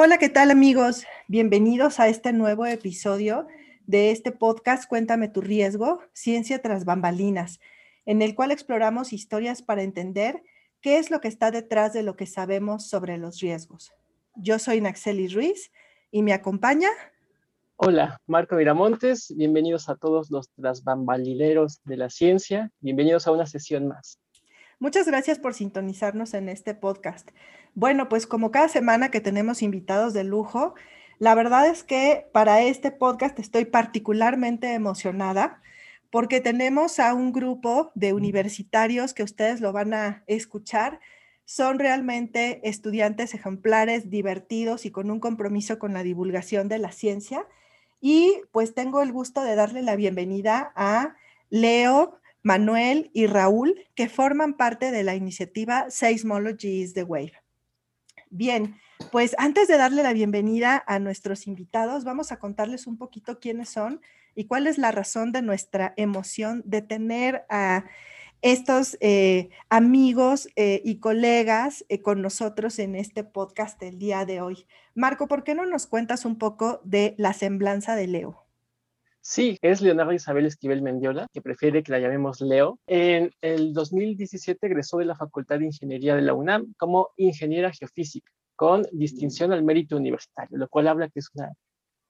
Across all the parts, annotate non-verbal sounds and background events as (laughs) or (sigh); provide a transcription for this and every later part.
Hola, ¿qué tal amigos? Bienvenidos a este nuevo episodio de este podcast Cuéntame tu riesgo, Ciencia tras bambalinas, en el cual exploramos historias para entender qué es lo que está detrás de lo que sabemos sobre los riesgos. Yo soy Naxeli Ruiz y me acompaña. Hola, Marco Miramontes, bienvenidos a todos los tras bambalineros de la ciencia, bienvenidos a una sesión más. Muchas gracias por sintonizarnos en este podcast. Bueno, pues como cada semana que tenemos invitados de lujo, la verdad es que para este podcast estoy particularmente emocionada porque tenemos a un grupo de universitarios que ustedes lo van a escuchar. Son realmente estudiantes ejemplares, divertidos y con un compromiso con la divulgación de la ciencia. Y pues tengo el gusto de darle la bienvenida a Leo, Manuel y Raúl, que forman parte de la iniciativa Seismology is the Wave. Bien, pues antes de darle la bienvenida a nuestros invitados, vamos a contarles un poquito quiénes son y cuál es la razón de nuestra emoción de tener a estos eh, amigos eh, y colegas eh, con nosotros en este podcast el día de hoy. Marco, ¿por qué no nos cuentas un poco de la semblanza de Leo? Sí, es Leonardo Isabel Esquivel Mendiola, que prefiere que la llamemos Leo. En el 2017 egresó de la Facultad de Ingeniería de la UNAM como ingeniera geofísica, con distinción al mérito universitario, lo cual habla que es una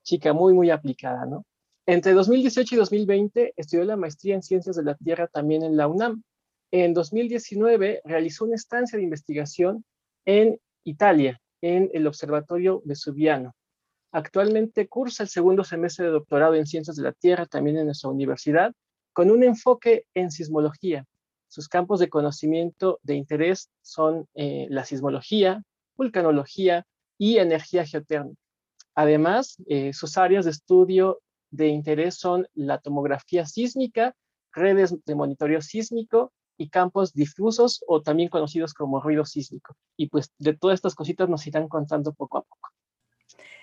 chica muy, muy aplicada, ¿no? Entre 2018 y 2020 estudió la maestría en Ciencias de la Tierra también en la UNAM. En 2019 realizó una estancia de investigación en Italia, en el Observatorio Vesuviano, Actualmente cursa el segundo semestre de doctorado en Ciencias de la Tierra también en nuestra universidad, con un enfoque en sismología. Sus campos de conocimiento de interés son eh, la sismología, vulcanología y energía geotérmica. Además, eh, sus áreas de estudio de interés son la tomografía sísmica, redes de monitoreo sísmico y campos difusos o también conocidos como ruido sísmico. Y pues de todas estas cositas nos irán contando poco a poco.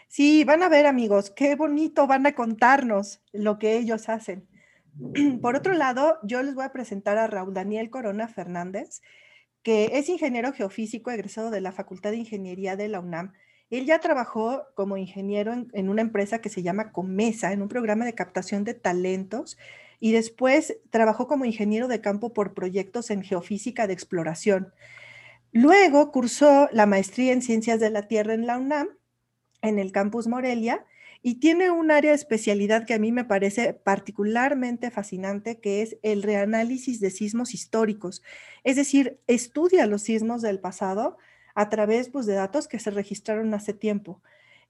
Sí, van a ver amigos, qué bonito van a contarnos lo que ellos hacen. (clears throat) Por otro lado, yo les voy a presentar a Raúl Daniel Corona Fernández, que es ingeniero geofísico egresado de la Facultad de Ingeniería de la UNAM. Él ya trabajó como ingeniero en, una empresa que se llama Comesa, en un programa de captación de talentos, y después trabajó como ingeniero de campo por proyectos en geofísica de exploración. Luego cursó la maestría en ciencias de la Tierra en la UNAM en el campus Morelia y tiene un área de especialidad que a mí me parece particularmente fascinante, que es el reanálisis de sismos históricos. Es decir, estudia los sismos del pasado a través pues, de datos que se registraron hace tiempo.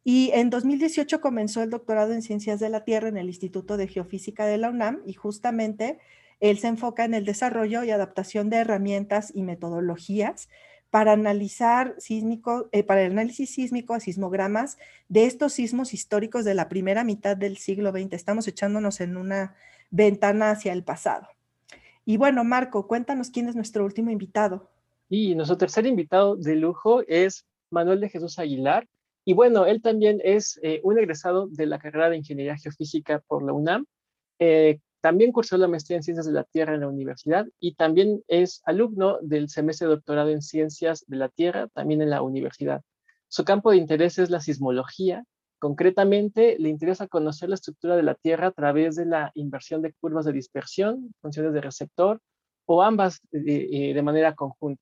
Y en 2018 comenzó el doctorado en Ciencias de la Tierra en el Instituto de Geofísica de la UNAM y justamente él se enfoca en el desarrollo y adaptación de herramientas y metodologías para analizar sísmico, eh, para el análisis sísmico a sismogramas de estos sismos históricos de la primera mitad del siglo XX. Estamos echándonos en una ventana hacia el pasado. Y bueno, Marco, cuéntanos quién es nuestro último invitado. Y nuestro tercer invitado de lujo es Manuel de Jesús Aguilar. Y bueno, él también es eh, un egresado de la carrera de Ingeniería Geofísica por la UNAM, eh, también cursó la maestría en Ciencias de la Tierra en la universidad y también es alumno del semestre de doctorado en Ciencias de la Tierra, también en la universidad. Su campo de interés es la sismología. Concretamente, le interesa conocer la estructura de la Tierra a través de la inversión de curvas de dispersión, funciones de receptor o ambas de, eh, de manera conjunta.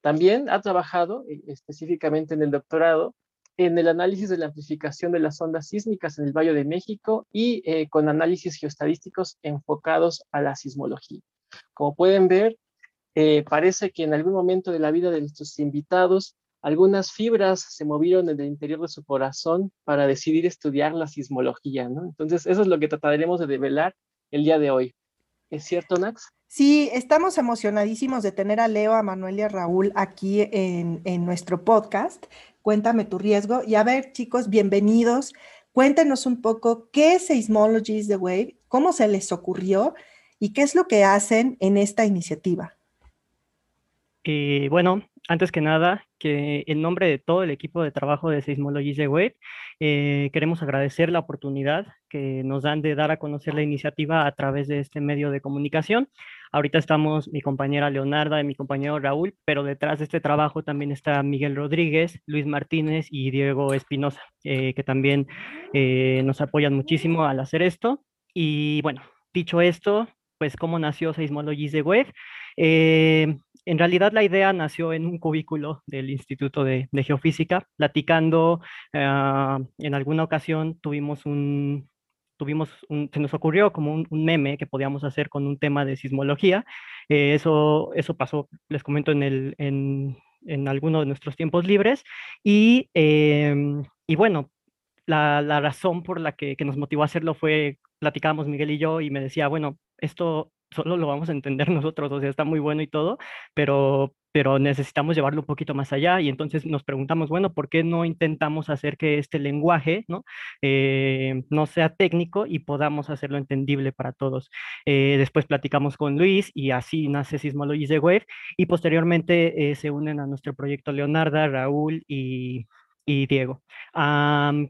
También ha trabajado eh, específicamente en el doctorado en el análisis de la amplificación de las ondas sísmicas en el Valle de México y eh, con análisis geoestadísticos enfocados a la sismología. Como pueden ver, eh, parece que en algún momento de la vida de nuestros invitados, algunas fibras se movieron en el interior de su corazón para decidir estudiar la sismología, ¿no? Entonces, eso es lo que trataremos de develar el día de hoy. ¿Es cierto, Nax? Sí, estamos emocionadísimos de tener a Leo, a Manuel y a Raúl aquí en, en nuestro podcast. Cuéntame tu riesgo. Y a ver, chicos, bienvenidos. Cuéntenos un poco qué es Seismologies the Wave, cómo se les ocurrió y qué es lo que hacen en esta iniciativa. Eh, bueno, antes que nada, que en nombre de todo el equipo de trabajo de Seismologies the Wave, eh, queremos agradecer la oportunidad que nos dan de dar a conocer la iniciativa a través de este medio de comunicación. Ahorita estamos mi compañera Leonarda y mi compañero Raúl, pero detrás de este trabajo también está Miguel Rodríguez, Luis Martínez y Diego Espinosa, eh, que también eh, nos apoyan muchísimo al hacer esto. Y bueno, dicho esto, pues cómo nació Seismologies de Web. Eh, en realidad la idea nació en un cubículo del Instituto de, Geofísica, platicando, ah, en alguna ocasión tuvimos un, tuvimos se nos ocurrió como un, meme que podíamos hacer con un tema de sismología. Eh, eso, eso pasó, les comento, en, el, en, en alguno de nuestros tiempos libres. Y, em, y bueno, la, la, razón por la que, que, nos motivó a hacerlo fue, platicábamos Miguel y yo, y me decía, bueno, esto solo lo vamos a entender (laughs) nosotros, o sea, está muy bueno y todo, pero, pero necesitamos llevarlo un poquito más allá y entonces nos preguntamos, bueno, ¿por qué no intentamos hacer que este lenguaje ¿no? Eh, no sea técnico y podamos hacerlo entendible para todos? Eh, después platicamos con Luis y así nace Sismologies de Web y posteriormente eh, se unen a nuestro proyecto Leonarda, Raúl y, y Diego.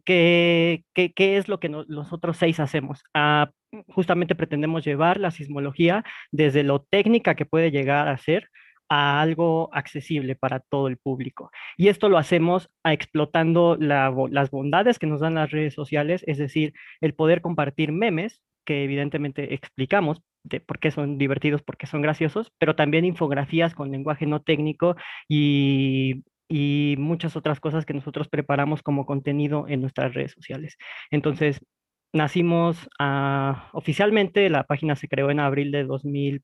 ¿qué, qué, qué, es lo que los otros seis hacemos? Ah, justamente pretendemos llevar la sismología desde lo técnica que puede llegar a ser a algo accesible para todo el público. Y esto lo hacemos explotando las bondades que nos dan las redes sociales, es decir, el poder compartir memes que evidentemente explicamos de por qué son divertidos, por qué son graciosos, pero también infografías con lenguaje no técnico y, y muchas otras cosas que nosotros preparamos como contenido en nuestras redes sociales. Entonces, nacimos ah, oficialmente, la página se creó en abril de 2000,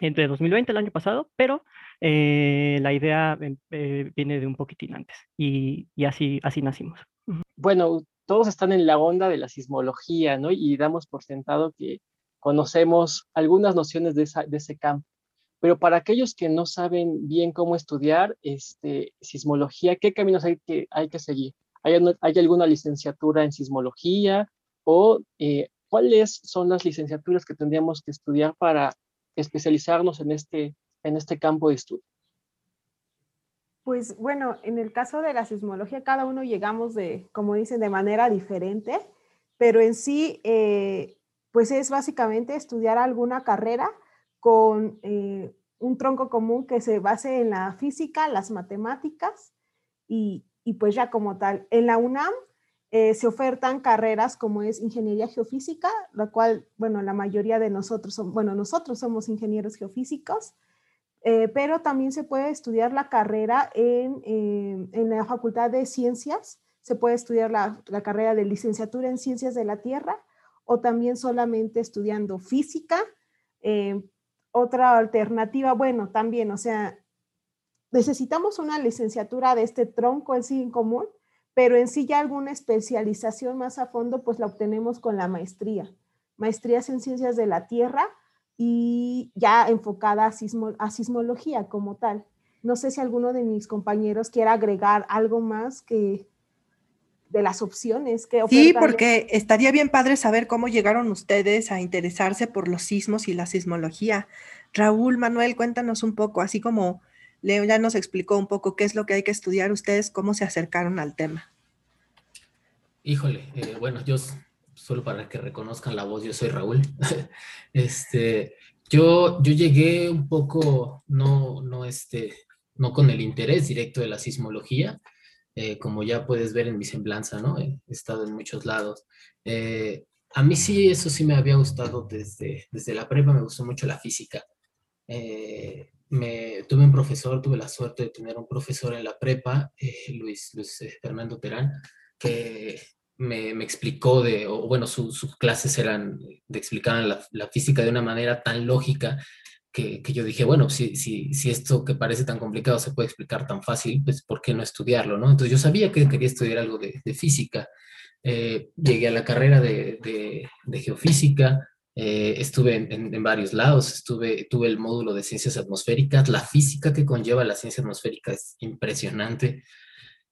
entre 2020, el año pasado, pero eh, la idea em, eh, viene de un poquitín antes y, y, así, así nacimos. Bueno, todos están en la onda de la sismología, ¿no? Y damos por sentado que conocemos algunas nociones de, esa, de ese campo. Pero para aquellos que no saben bien cómo estudiar este, sismología, ¿qué caminos hay que, hay que seguir? ¿Hay, ¿Hay alguna licenciatura en sismología? o eh, cuáles son las licenciaturas que tendríamos que estudiar para especializarnos en este, en este campo de estudio. Pues bueno, en el caso de la sismología, cada uno llegamos de, como dicen, de manera diferente, pero en sí, eh, pues es básicamente estudiar alguna carrera con eh, un tronco común que se base en la física, las matemáticas y, y pues ya como tal. En la UNAM eh, se ofertan carreras como es ingeniería geofísica, la cual, bueno, la mayoría de nosotros, son, bueno, nosotros somos ingenieros geofísicos, eh, pero también se puede estudiar la carrera en, eh, en la Facultad de Ciencias, se puede estudiar la, la, carrera de licenciatura en Ciencias de la Tierra o también solamente estudiando física. otra alternativa, bueno, también, o sea, necesitamos una licenciatura de este tronco en sí en común, pero en sí ya alguna especialización más a fondo, pues la obtenemos con la maestría. Maestrías en ciencias de la tierra y ya enfocada a, sismología como tal. No sé si alguno de mis compañeros quiera agregar algo más que de las opciones que Sí, porque estaría bien padre saber cómo llegaron ustedes a interesarse por los sismos y la sismología. Raúl, Manuel, cuéntanos un poco, así como Leo ya nos explicó un poco qué es lo que hay que estudiar. ¿Ustedes cómo se acercaron al tema? Híjole, eh, bueno, yo solo para que reconozcan la voz, yo soy Raúl. (laughs) este, yo, yo llegué un poco, no, no, este, no con el interés directo de la sismología, eh, como ya puedes ver en mi semblanza, ¿no? He estado en muchos lados. Eh, a mí sí, eso sí me había gustado desde, desde la prepa, me gustó mucho la física me, tuve un profesor, tuve la suerte de tener un profesor en la prepa, eh, Luis, Luis Fernando Terán, que me, me, explicó de, o bueno, sus clases eran, de explicaban la, la, física de una manera tan lógica que, que yo dije, bueno, si, si, si, esto que parece tan complicado se puede explicar tan fácil, pues ¿por qué no estudiarlo? ¿no? Entonces yo sabía que quería estudiar algo de, de física. Eh, llegué a la carrera de, de geofísica, eh, estuve en, varios lados, estuve, tuve el módulo de ciencias atmosféricas, la física que conlleva la ciencia atmosférica es impresionante.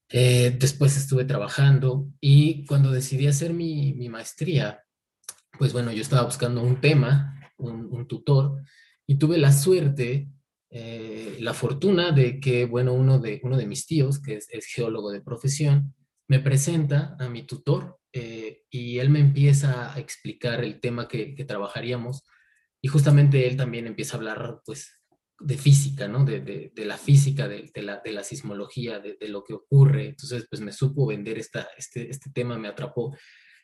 Eh, después estuve trabajando y cuando decidí hacer mi, maestría, pues bueno, yo estaba buscando un tema, un, tutor, y tuve la suerte, eh, la fortuna de que, bueno, uno de, uno de mis tíos, que es, es geólogo de profesión, me presenta a mi tutor eh, y él me empieza a explicar el tema que, trabajaríamos y justamente él también empieza a hablar pues de física, ¿no? De, la física, de, la, sismología, de, lo que ocurre. Entonces pues me supo vender esta, este, este tema, me atrapó.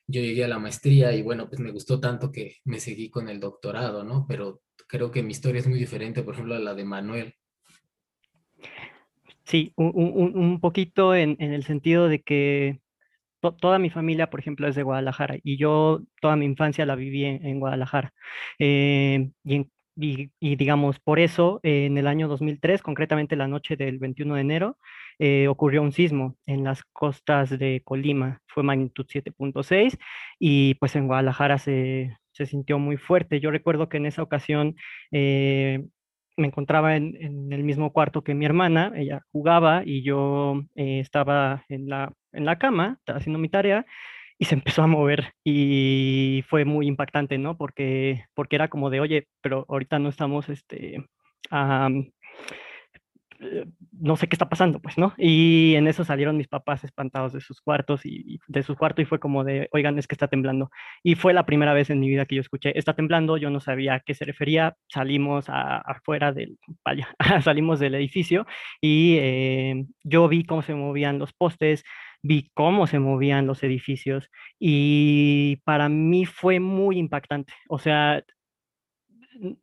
Yo llegué a la maestría y bueno, pues me gustó tanto que me seguí con el doctorado, ¿no? Pero creo que mi historia es muy diferente, por ejemplo, a la de Manuel. Sí, un, poquito en, el sentido de que toda mi familia, por ejemplo, es de Guadalajara y yo toda mi infancia la viví en, Guadalajara. Eh, y, digamos, por eso, en el año 2003, concretamente la noche del 21 de enero, eh, ocurrió un sismo en las costas de Colima, fue magnitud 7.6 y pues en Guadalajara se, se, sintió muy fuerte. Yo recuerdo que en esa ocasión eh, me encontraba en, el mismo cuarto que mi hermana, ella jugaba y yo eh, estaba en la, en la cama, haciendo mi tarea, y se (laughs) empezó a mover y fue muy impactante, ¿no? Porque, porque era como de, oye, pero ahorita no estamos, este, eh, no sé qué está pasando, pues, ¿no? Y en eso salieron mis papás espantados de sus cuartos y, de su cuarto y fue como de, oigan, es que está temblando. Y fue la primera vez en mi vida que yo escuché, está temblando, yo no sabía a qué se refería, salimos afuera del, vaya, (laughs) salimos del edificio y eh, yo vi cómo se movían los postes, vi cómo se movían los edificios y para mí fue muy impactante. O sea,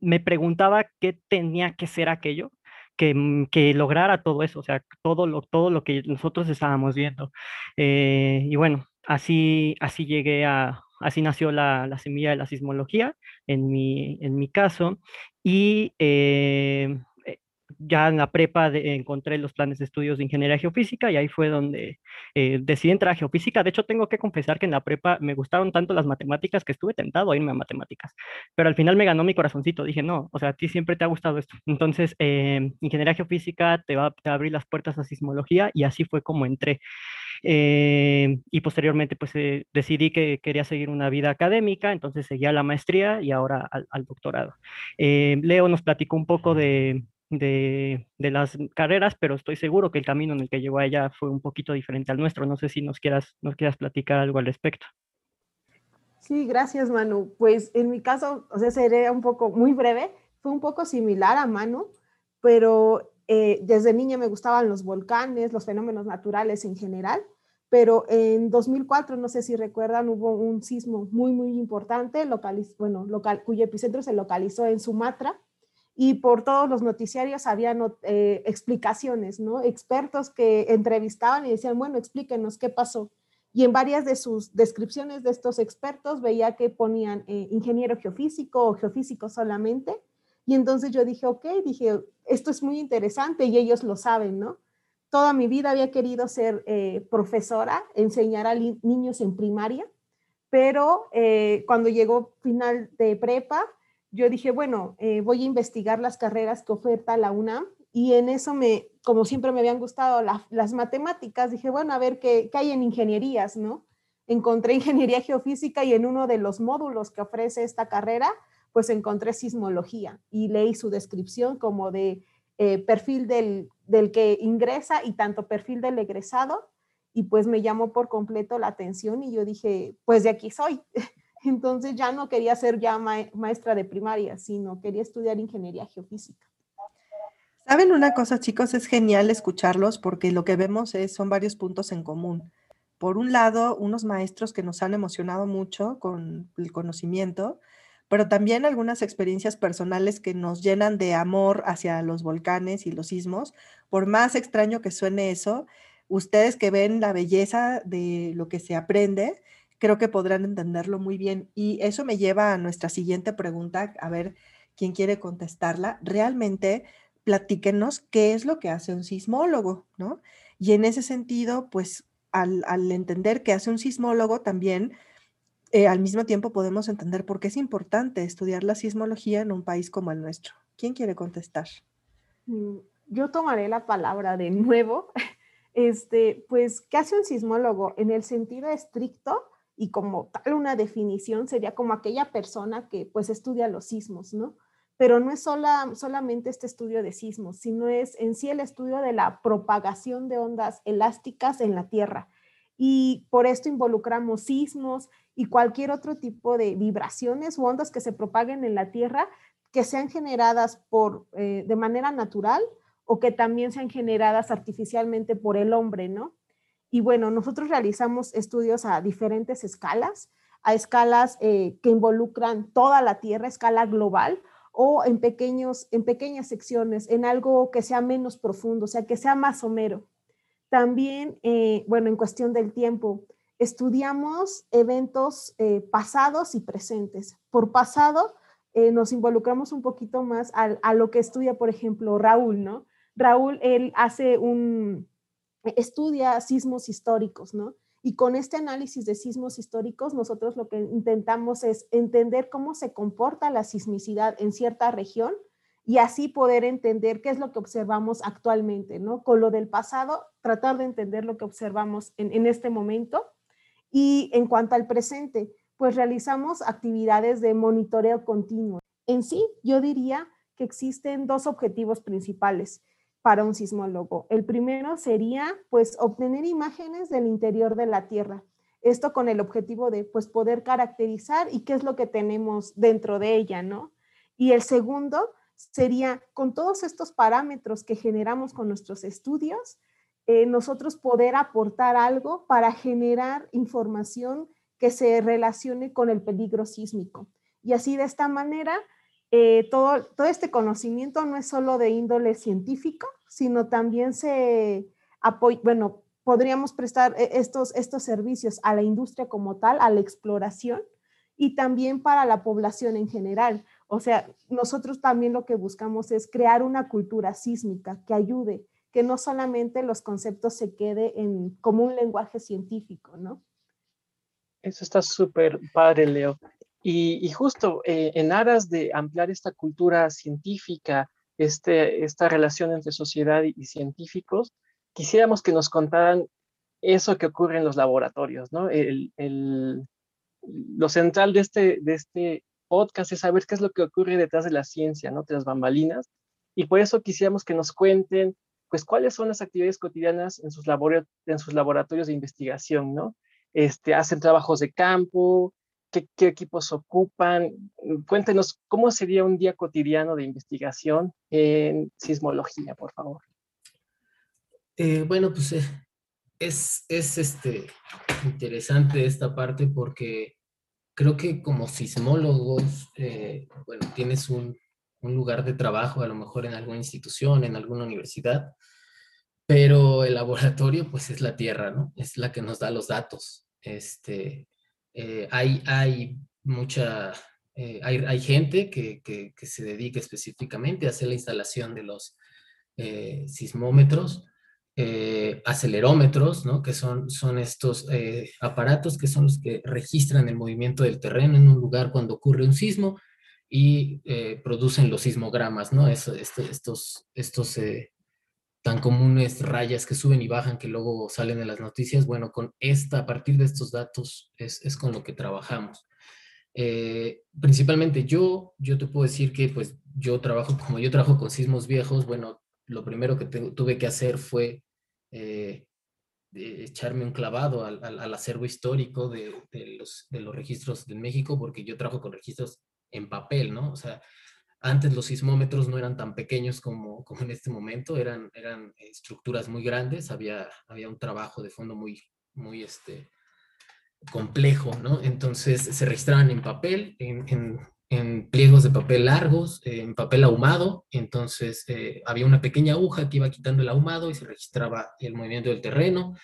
me preguntaba qué tenía que ser aquello que, mm, que, lograra todo eso, o sea, todo lo, todo lo que nosotros estábamos viendo. Eh, y bueno, así, así llegué a, así nació la, la, semilla de la sismología en mi, en mi caso. Y eh, ya en la prepa encontré los planes de estudios de ingeniería geofísica y ahí fue donde eh, decidí entrar a geofísica. De hecho, tengo que confesar que en la prepa me gustaron tanto las matemáticas que estuve tentado a irme a matemáticas, pero al final me ganó mi corazoncito. Dije, no, o sea, a ti siempre te ha gustado esto. Entonces, eh, ingeniería geofísica te va, a abrir las puertas a sismología y así fue como entré. Eh, y posteriormente, pues decidí que quería seguir una vida académica, entonces seguía la maestría y ahora al, al doctorado. Leo nos platicó un poco de, de, las carreras, pero estoy seguro que el camino en el que llegó a ella fue un poquito diferente al nuestro. No sé si nos quieras, nos quieras platicar algo al respecto. Sí, gracias Manu. Pues en mi caso, o sea, seré un poco muy breve, fue un poco similar a Manu, pero eh, desde niña me gustaban los volcanes, los fenómenos naturales en general, pero en 2004, no sé si recuerdan, hubo un sismo muy, muy importante, bueno, local, cuyo epicentro se localizó en Sumatra, y por todos los noticiarios había eh, explicaciones, ¿no? Expertos que entrevistaban y decían, bueno, explíquenos qué pasó. Y en varias de sus descripciones de estos expertos veía que ponían eh, ingeniero geofísico o geofísico solamente. Y entonces yo dije, ok, dije, esto es muy interesante y ellos lo saben, ¿no? Toda mi vida había querido ser eh, profesora, enseñar a niños en primaria, pero cuando llegó final de prepa, yo dije, bueno, eh, voy a investigar las carreras que oferta la UNAM y en eso me, como siempre me habían gustado las matemáticas, dije, bueno, a ver qué, qué, hay en ingenierías, ¿no? Encontré (laughs) ingeniería geofísica y en uno de los módulos que ofrece esta carrera, pues encontré sismología y leí su descripción como de eh, perfil del, del que ingresa y tanto perfil del egresado y pues me llamó por completo la atención y yo dije, pues de aquí soy. (laughs) Entonces ya no quería ser ya maestra de primaria, sino quería estudiar ingeniería geofísica. ¿Saben una cosa, chicos? Es genial escucharlos porque lo que vemos es, son varios puntos en común. Por un lado, unos maestros que nos han emocionado mucho con el conocimiento, pero también algunas experiencias personales que nos llenan de amor hacia los volcanes y los sismos. Por más extraño que suene eso, ustedes que ven la belleza de lo que se aprende, creo que podrán entenderlo muy bien. Y eso me lleva a nuestra siguiente pregunta, a ver quién quiere contestarla. Realmente, platíquenos qué es lo que hace un sismólogo, ¿no? Y en ese sentido, pues al, entender qué hace un sismólogo, también eh, al mismo tiempo podemos entender por qué es importante estudiar la sismología en un país como el nuestro. ¿Quién quiere contestar? Mm, yo tomaré la palabra de nuevo. (laughs) Este, pues, ¿qué hace un sismólogo? En el sentido estricto y como tal una definición sería como aquella persona que pues estudia los sismos, ¿no? Pero no es sola, solamente este estudio de sismos, sino es en sí el estudio de la propagación de ondas elásticas en la Tierra. Y por esto involucramos sismos y cualquier otro tipo de vibraciones u ondas que se propaguen en la Tierra que sean generadas por, eh, de manera natural o que también sean generadas artificialmente por el hombre, ¿no? Y bueno, nosotros realizamos estudios a diferentes escalas, a escalas eh, que involucran toda la Tierra, escala global, o en, pequeños, en pequeñas secciones, en algo que sea menos profundo, o sea, que sea más somero. También, eh, bueno, en cuestión del tiempo, estudiamos eventos pasados y presentes. Por pasado, eh, nos involucramos un poquito más a, lo que estudia, por ejemplo, Raúl, ¿no? Raúl, él hace un, estudia sismos históricos, ¿no? Y con este análisis de sismos históricos, nosotros lo que intentamos es entender cómo se comporta la sismicidad en cierta región y así poder entender qué es lo que observamos actualmente, ¿no? Con lo del pasado, tratar de entender lo que observamos en, en este momento. Y en cuanto al presente, pues realizamos actividades de monitoreo continuo. En sí, yo diría que existen dos objetivos principales para un sismólogo. El primero sería pues obtener imágenes del interior de la Tierra. Esto con el objetivo de pues poder caracterizar y qué es lo que tenemos dentro de ella, ¿no? Y el segundo sería con todos estos parámetros que generamos con nuestros estudios, eh, nosotros poder aportar algo para generar información que se relacione con el peligro sísmico. Y así de esta manera, eh, todo, todo este conocimiento no es solo de índole científico, sino también se apoya, bueno, podríamos prestar eh, estos, estos servicios a la industria como tal, a la exploración y también para la población en general. O sea, nosotros también lo que buscamos es crear una cultura sísmica que ayude, que no solamente los conceptos se quede en como un lenguaje científico, ¿no? Eso está súper padre, Leo. Y, justo eh, en aras de ampliar esta cultura científica, este, esta relación entre sociedad y, científicos, quisiéramos que nos contaran eso que ocurre en los laboratorios, ¿no? El, lo central de este, de este podcast es saber qué es lo que ocurre detrás de la ciencia, ¿no? Tras bambalinas. Y por eso quisiéramos que nos cuenten, pues, cuáles son las actividades cotidianas en sus, en sus laboratorios de investigación, ¿no? este, hacen trabajos de campo, qué, equipos ocupan. Cuéntenos cómo sería un día cotidiano de investigación en sismología, por favor. Eh, bueno, pues eh, es, es este, interesante esta parte porque creo que como sismólogos, eh, bueno, tienes un, un, lugar de trabajo, a lo mejor en alguna institución, en alguna universidad, pero el (laughs) laboratorio pues es la tierra, ¿no? Es la que nos da los datos. Este, eh, hay, hay mucha, eh, hay, gente que, se dedica específicamente a hacer la instalación de los eh, sismómetros, acelerómetros, ¿no? que son, son estos aparatos que son los que registran el movimiento del terreno en un lugar cuando ocurre un sismo y producen los sismogramas, ¿no? estos, estos, estos tan comunes rayas que suben y bajan que luego salen en las noticias, bueno, con esta, a partir de estos datos es, es con lo que trabajamos. Eh, principalmente yo, yo te puedo decir que pues yo trabajo, como yo trabajo con sismos viejos, bueno, lo primero que tuve que hacer fue eh, echarme un clavado al, al, acervo histórico de, de, los, de los registros de México, porque yo trabajo con registros en papel, ¿no? O sea, antes los sismómetros no eran tan pequeños como, como en este momento, eran, eran estructuras muy grandes, había, había un trabajo de fondo muy, muy este, complejo, ¿no? Entonces se registraban en papel, en, en, en pliegos de papel largos, en papel ahumado, entonces eh, había una pequeña aguja que iba quitando el ahumado y se registraba el movimiento del terreno,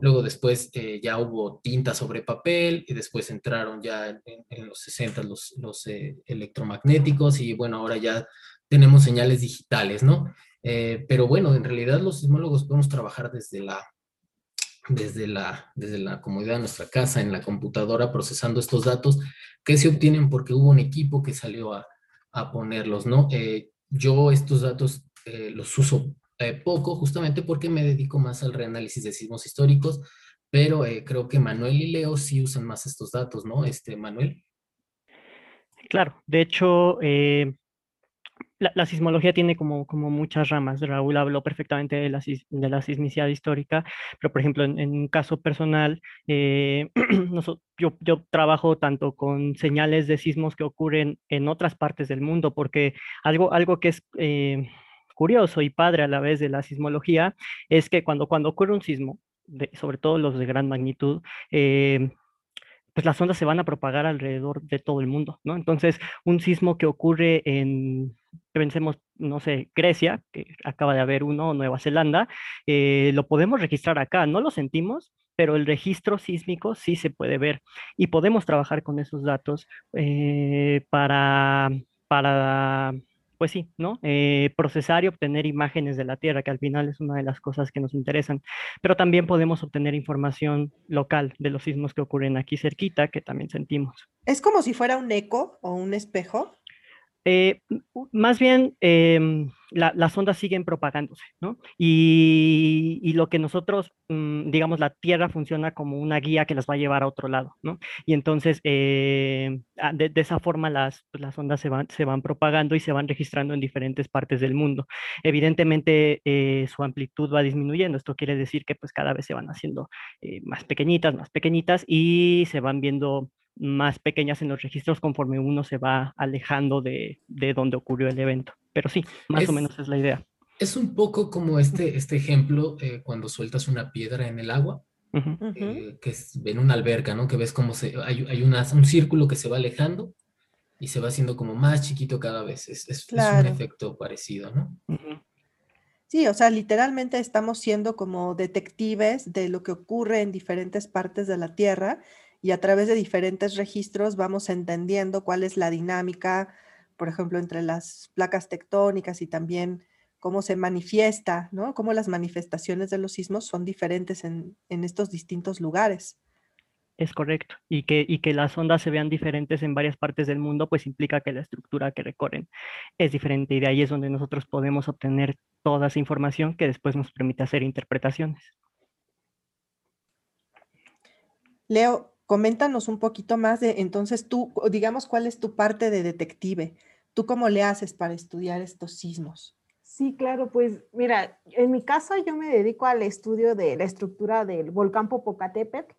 Luego después eh, ya hubo tinta sobre papel y después entraron ya en, los 60 los, los eh, electromagnéticos y bueno, ahora ya tenemos señales digitales, ¿no? Eh, pero bueno, en realidad los sismólogos podemos trabajar desde la, desde la, desde la comodidad de nuestra casa, en la computadora, procesando estos datos que se obtienen porque hubo un equipo que salió a, a ponerlos, ¿no? Yo estos datos los uso eh, poco justamente porque me dedico más al reanálisis de sismos históricos, pero creo que Manuel y Leo sí usan más estos datos, ¿no? Este, Manuel. Claro, de hecho, la, sismología tiene como, como muchas ramas. Raúl habló perfectamente de la, de la sismicidad histórica, pero por ejemplo, en, un caso personal, eh, (clears throat) yo, yo, trabajo tanto con señales de sismos que ocurren en otras partes del mundo, porque algo, algo que es... Eh, curioso y padre a la vez de la sismología es que cuando, cuando ocurre un sismo, sobre todo los de gran magnitud, eh, pues las ondas se van a propagar alrededor de todo el mundo, ¿no? Entonces, un sismo que ocurre en pensemos, no sé, Grecia, que acaba de haber uno, Nueva Zelanda, eh, lo podemos registrar acá, no lo sentimos, pero el registro sísmico sí se puede ver y podemos trabajar con esos datos eh, para, para, pues sí, ¿no? Eh, procesar y obtener imágenes de la Tierra, que al final es una de las cosas que nos interesan, pero también podemos obtener información local de los sismos que ocurren aquí cerquita, que también sentimos. Es como si fuera un eco o un espejo. Eh, más bien, em, las ondas siguen propagándose, ¿no? Y, lo que nosotros, mm, digamos, la Tierra funciona como una guía que las va a llevar a otro lado, ¿no? Y entonces, eh, ah, de, esa forma, las, pues, las ondas se van, se van propagando y se van registrando en diferentes partes del mundo. Evidentemente, eh, su amplitud va disminuyendo. Esto quiere decir que, pues, cada vez se van haciendo más pequeñitas, más pequeñitas y se van viendo más pequeñas en los registros conforme uno se va alejando de, de donde ocurrió el evento. Pero sí, más o menos es la idea. Es un poco como este, este ejemplo eh, cuando sueltas una piedra en el agua, eh, que es en una alberca, ¿no? Que ves como se, hay, hay una, un círculo que se va alejando y se va haciendo como más chiquito cada vez. Es, es, un efecto parecido, ¿no? Sí, o sea, literalmente estamos siendo como detectives de lo que ocurre en diferentes partes de la Tierra y a través de diferentes registros vamos entendiendo cuál es la dinámica, por ejemplo, entre las placas tectónicas y también cómo se manifiesta, ¿no? Cómo las manifestaciones de los sismos son diferentes en, estos distintos lugares. Es correcto. Y que, y que las ondas se vean diferentes en varias partes del mundo, pues implica que la estructura que recorren es diferente. Y de ahí es donde nosotros podemos obtener toda esa información que después nos permite hacer interpretaciones. Leo, Coméntanos un poquito más de, entonces tú, digamos, cuál es tu parte de detective. ¿Tú cómo le haces para estudiar estos sismos? Sí, claro, pues mira, en mi caso yo me dedico al estudio de la estructura del volcán Popocatépetl.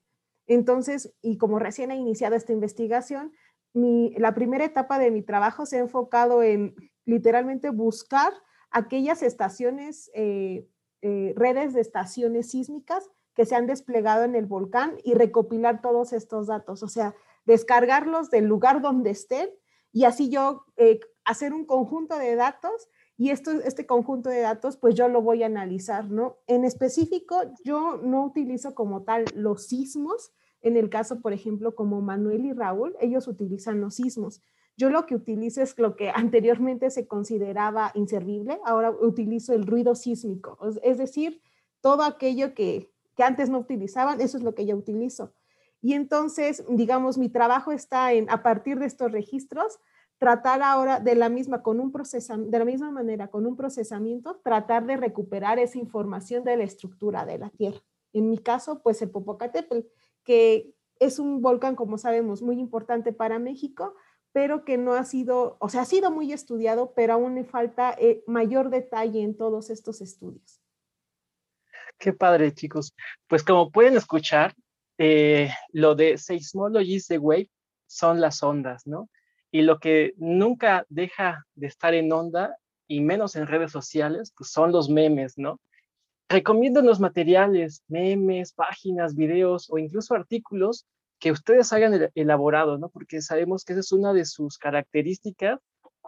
Entonces, y como recién he iniciado esta investigación, mi, la primera etapa de mi trabajo se ha enfocado en literalmente buscar aquellas estaciones, eh, eh, redes de estaciones sísmicas que se han desplegado en el volcán y recopilar todos estos datos, o sea, descargarlos del lugar donde estén y así yo eh, hacer un conjunto de datos y esto, este conjunto de datos pues yo lo voy a analizar, ¿no? En específico, yo no utilizo como tal los sismos, en el caso, por ejemplo, como Manuel y Raúl, ellos utilizan los sismos. Yo lo que utilizo es lo que (laughs) anteriormente se consideraba inservible, ahora utilizo el ruido sísmico, es decir, todo aquello que que antes no utilizaban, eso es lo que yo utilizo. Y entonces, digamos, mi trabajo está en, a partir de estos registros, tratar ahora de la misma, con un de la misma manera, con un procesamiento, tratar de recuperar esa información de la estructura de la Tierra. En mi caso, pues el Popocatépetl, que es un volcán, como sabemos, muy importante para México, pero que no ha sido, o sea, ha sido muy estudiado, pero aún le falta eh, mayor detalle en todos estos estudios. Qué padre, chicos. Pues como pueden escuchar, eh, lo de Seismologies de Wave son las ondas, ¿no? Y lo que nunca deja de estar en onda, y menos en redes sociales, pues son los memes, ¿no? Recomiendo los materiales, memes, páginas, videos o incluso artículos que ustedes hayan elaborado, ¿no? Porque sabemos que esa es una de sus características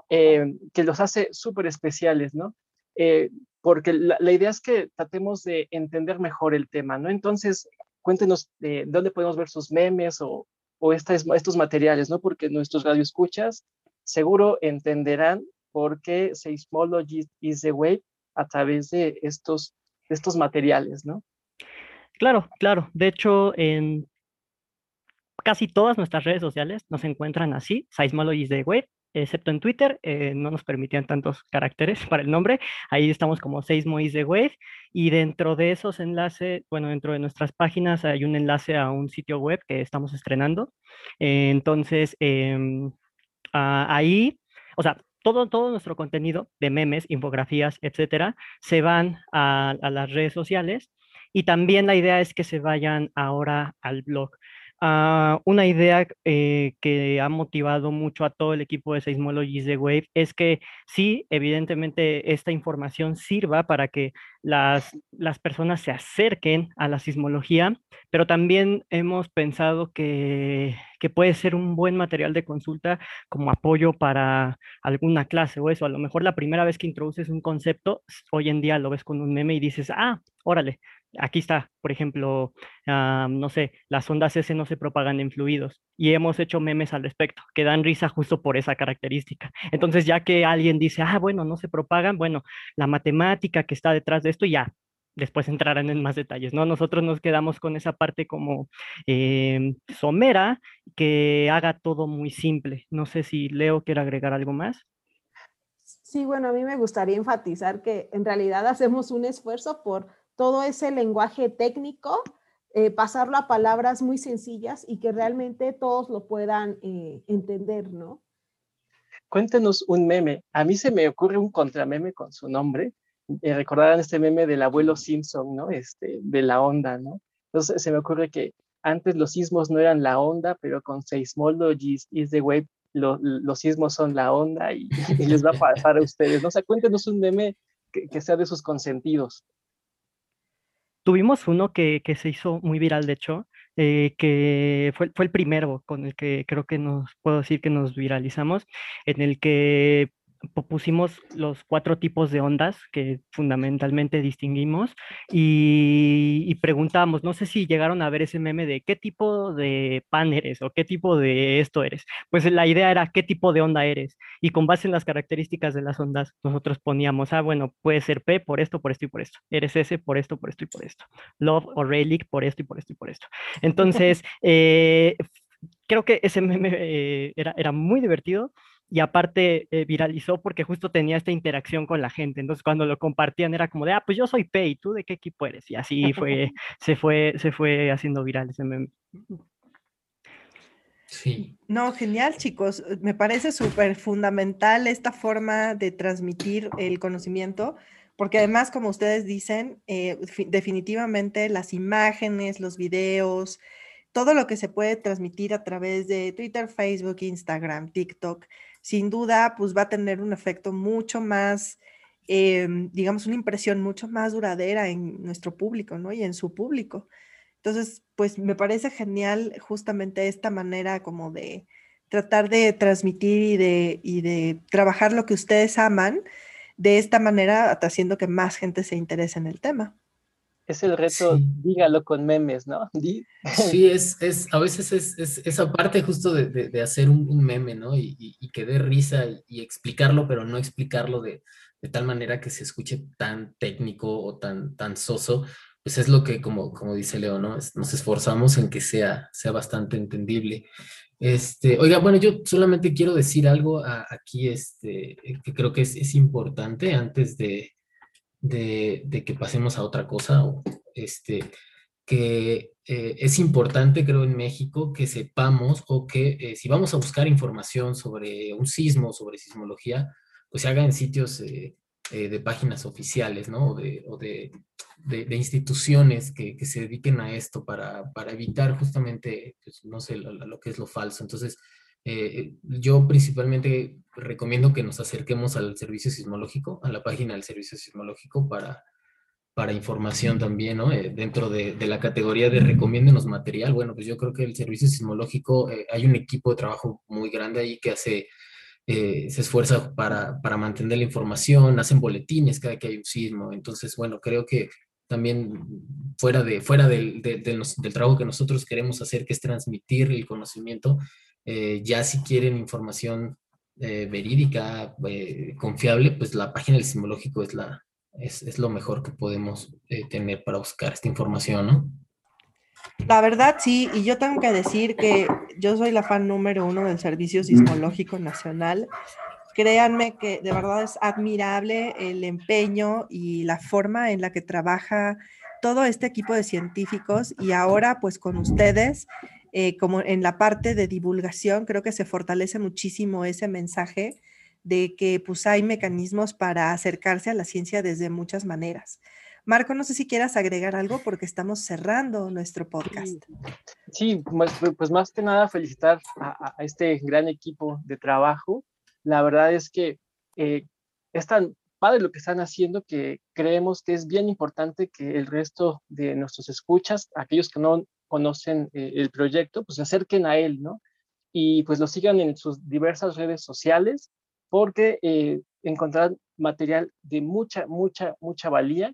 eh, que los hace súper especiales, ¿no? Eh, porque la, idea es que tratemos de entender mejor el tema, ¿no? Entonces, cuéntenos de dónde podemos ver sus memes o, estos materiales, ¿no? Porque nuestros radioescuchas seguro entenderán por qué Seismology is the way a través de estos, materiales, ¿no? Claro, claro. De hecho, en casi todas nuestras redes sociales nos encuentran así, Seismologies de Wave, excepto en Twitter, eh, no nos permitían tantos caracteres (laughs) para el nombre. Ahí estamos como Seismologies de Wave y dentro de esos enlaces, bueno, dentro de nuestras páginas hay un enlace a un sitio web que estamos estrenando. entonces, em, ahí, o sea, todo, todo nuestro contenido de memes, infografías, etcétera, se van a las redes sociales y también la idea es que se vayan ahora al blog. Ah, una idea eh, que ha motivado mucho a todo el equipo de Seismologies de Wave es que sí, evidentemente esta información sirva para que las, las personas se acerquen a la sismología, pero también hemos pensado que, que puede ser un buen material de consulta como apoyo para alguna clase o eso. A lo mejor la primera vez que introduces un concepto, hoy en día lo ves con un meme y dices, ah, órale, aquí está, por ejemplo, no sé, las ondas S no se propagan en fluidos y hemos hecho memes al respecto que dan risa justo por esa característica. Entonces, ya que alguien dice, ah, bueno, no se propagan, bueno, la matemática que está detrás de esto ya, después entrarán en más detalles, ¿no? Nosotros nos quedamos con esa parte como em, somera que haga todo muy simple. No sé si Leo quiere agregar algo más. Sí, bueno, a mí me gustaría enfatizar que en realidad hacemos un esfuerzo por todo ese lenguaje técnico, eh, pasarlo a palabras muy sencillas y que realmente todos lo puedan eh, entender, ¿no? Cuéntenos un meme. A mí se me ocurre un contrameme con su nombre. Eh, recordarán este meme del abuelo Simpson, ¿no? Este, de la onda, ¿no? Entonces se me ocurre que antes los sismos no eran la onda, pero con Seismologies is the wave los sismos son la onda y, les va a pasar a ustedes. ¿no? O sea, cuéntenos un meme que, que sea de sus consentidos. Tuvimos uno que, que, se hizo muy viral, de hecho, eh, que fue, fue el primero con el que creo que nos puedo decir que nos viralizamos, en el que pusimos los cuatro tipos de ondas que fundamentalmente distinguimos y, y, preguntamos, no sé si llegaron a ver ese meme de qué tipo de pan eres o qué tipo de esto eres. Pues la idea era qué tipo de onda eres y con base en las características de las ondas nosotros poníamos, ah, bueno, puede ser P por esto, por esto y por esto. Eres S por esto, por esto y por esto. Love o Relic por esto y por esto y por esto. Entonces, (laughs) eh, creo que ese meme eh, era, era muy divertido y aparte eh, viralizó porque justo tenía esta interacción con la gente. Entonces cuando lo compartían era como de, ah, pues yo soy P y tú de qué equipo eres. Y así (laughs) fue, se fue, se fue haciendo viral ese meme. Sí. No, genial, chicos. Me parece súper fundamental esta forma de transmitir el conocimiento, porque además, como ustedes dicen, eh, definitivamente las imágenes, los videos, todo lo que se puede transmitir a través de Twitter, Facebook, Instagram, TikTok, sin duda, pues va a tener un efecto mucho más, em, digamos, una impresión mucho más duradera en nuestro público, ¿no? Y en su público. Entonces, pues me parece genial justamente esta manera como de tratar de transmitir y de, y de trabajar lo que ustedes aman de esta manera, haciendo que más gente se interese en el tema es el reto, dígalo con memes, ¿no? (laughs) Sí, es, es, a veces es, es esa parte justo de, de, hacer un, meme, ¿no? Y, y, que dé risa y, explicarlo, pero no explicarlo de, de, tal manera que se escuche tan técnico o tan, tan soso, pues es lo que, como, como dice Leo, ¿no? Nos esforzamos en que sea, sea bastante entendible. Este, oiga, bueno, yo solamente quiero decir algo aquí, este, que creo que es, es importante antes de, de, que pasemos a otra cosa, este, que eh, es importante, creo, en México que sepamos o que eh, si vamos a buscar información sobre un sismo, sobre sismología, pues se haga en sitios eh, de páginas oficiales, ¿no? O de, o de, de, instituciones que, que, se dediquen a esto para, para evitar justamente, pues, no sé, lo, lo, que es lo falso. Entonces, eh, yo principalmente recomiendo que nos acerquemos al servicio sismológico, a la página del servicio sismológico para, para información también, ¿no? Eh, dentro de, de, la categoría de recomiéndenos material, bueno, pues yo creo que el servicio sismológico, eh, hay un equipo de trabajo muy grande ahí que hace, se esfuerza para, para, mantener la información, hacen boletines cada que hay un sismo, entonces, bueno, creo que también fuera, de, fuera del, del, del trabajo que nosotros queremos hacer, que es transmitir el conocimiento, eh, ya si quieren información eh, verídica, eh, confiable, pues la página del sismológico es, la, es, es lo mejor que podemos tener para buscar esta información, ¿no? La verdad, sí, y yo tengo que decir que yo soy la fan número uno del Servicio Sismológico Nacional. Créanme que de verdad es admirable el empeño y la forma en la que trabaja todo este equipo de científicos y ahora pues con ustedes, eh, como en la parte de divulgación, creo que se fortalece muchísimo ese mensaje de que pues hay mecanismos para acercarse a la ciencia desde muchas maneras. Marco, no sé si quieras agregar algo porque estamos cerrando nuestro podcast. Sí, pues, más que nada felicitar a, este gran equipo de trabajo. La verdad es que eh, es tan padre lo que están haciendo que creemos que es bien importante que el resto de nuestros escuchas, aquellos que no conocen eh, el proyecto, pues se acerquen a él, ¿no? Y pues lo sigan en sus diversas redes sociales porque eh, encontrarán material de mucha, mucha, mucha valía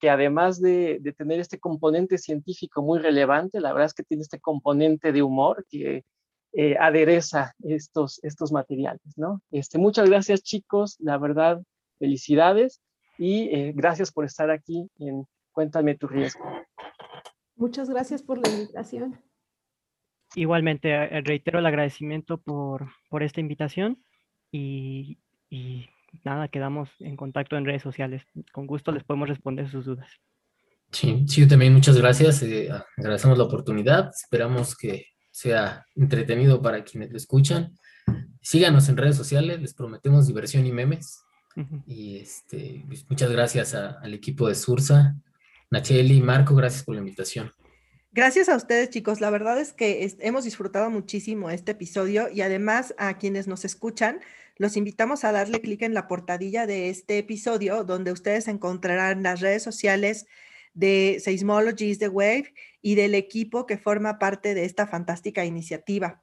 que además de, tener este componente científico muy relevante, la verdad es que tiene este componente de humor que eh, adereza estos, estos materiales, ¿no? Este, muchas gracias chicos, la verdad, felicidades y eh, gracias por estar aquí en Cuéntame tu riesgo. Muchas gracias por la invitación. Igualmente, eh, reitero el agradecimiento por, por esta invitación y, y nada, quedamos en contacto en redes sociales. Con gusto les podemos responder sus dudas. Sí, sí, también muchas gracias. Eh, agradecemos la oportunidad. Esperamos que sea entretenido para quienes lo escuchan. Síganos en redes sociales, les prometemos diversión y memes. Y este, pues, muchas gracias al equipo de Sursa, Nacheli, Marco, gracias por la invitación. Gracias a ustedes, chicos. La verdad es que hemos disfrutado muchísimo este episodio y además a quienes nos escuchan, los invitamos a darle clic en la portadilla de este episodio, donde ustedes encontrarán las redes sociales de Seismologies The Wave y del equipo que forma parte de esta fantástica iniciativa.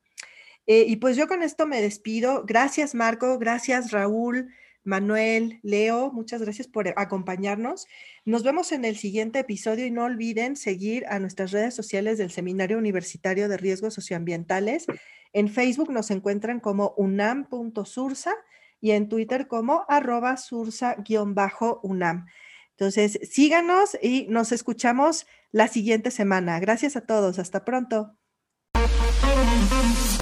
Eh, y pues yo con esto me despido. Gracias, Marco. Gracias, Raúl. Manuel, Leo, muchas gracias por acompañarnos. Nos vemos en el siguiente episodio y no olviden seguir a nuestras redes sociales del Seminario Universitario de Riesgos Socioambientales. En Facebook nos encuentran como unam.sursa y en Twitter como arroba sursa-unam. Entonces, síganos y nos escuchamos la siguiente semana. Gracias a todos. Hasta pronto.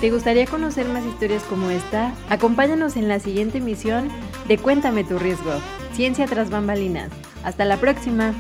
¿Te gustaría conocer más historias como esta? Acompáñanos en la siguiente emisión de Cuéntame tu riesgo, Ciencia tras bambalinas. Hasta la próxima.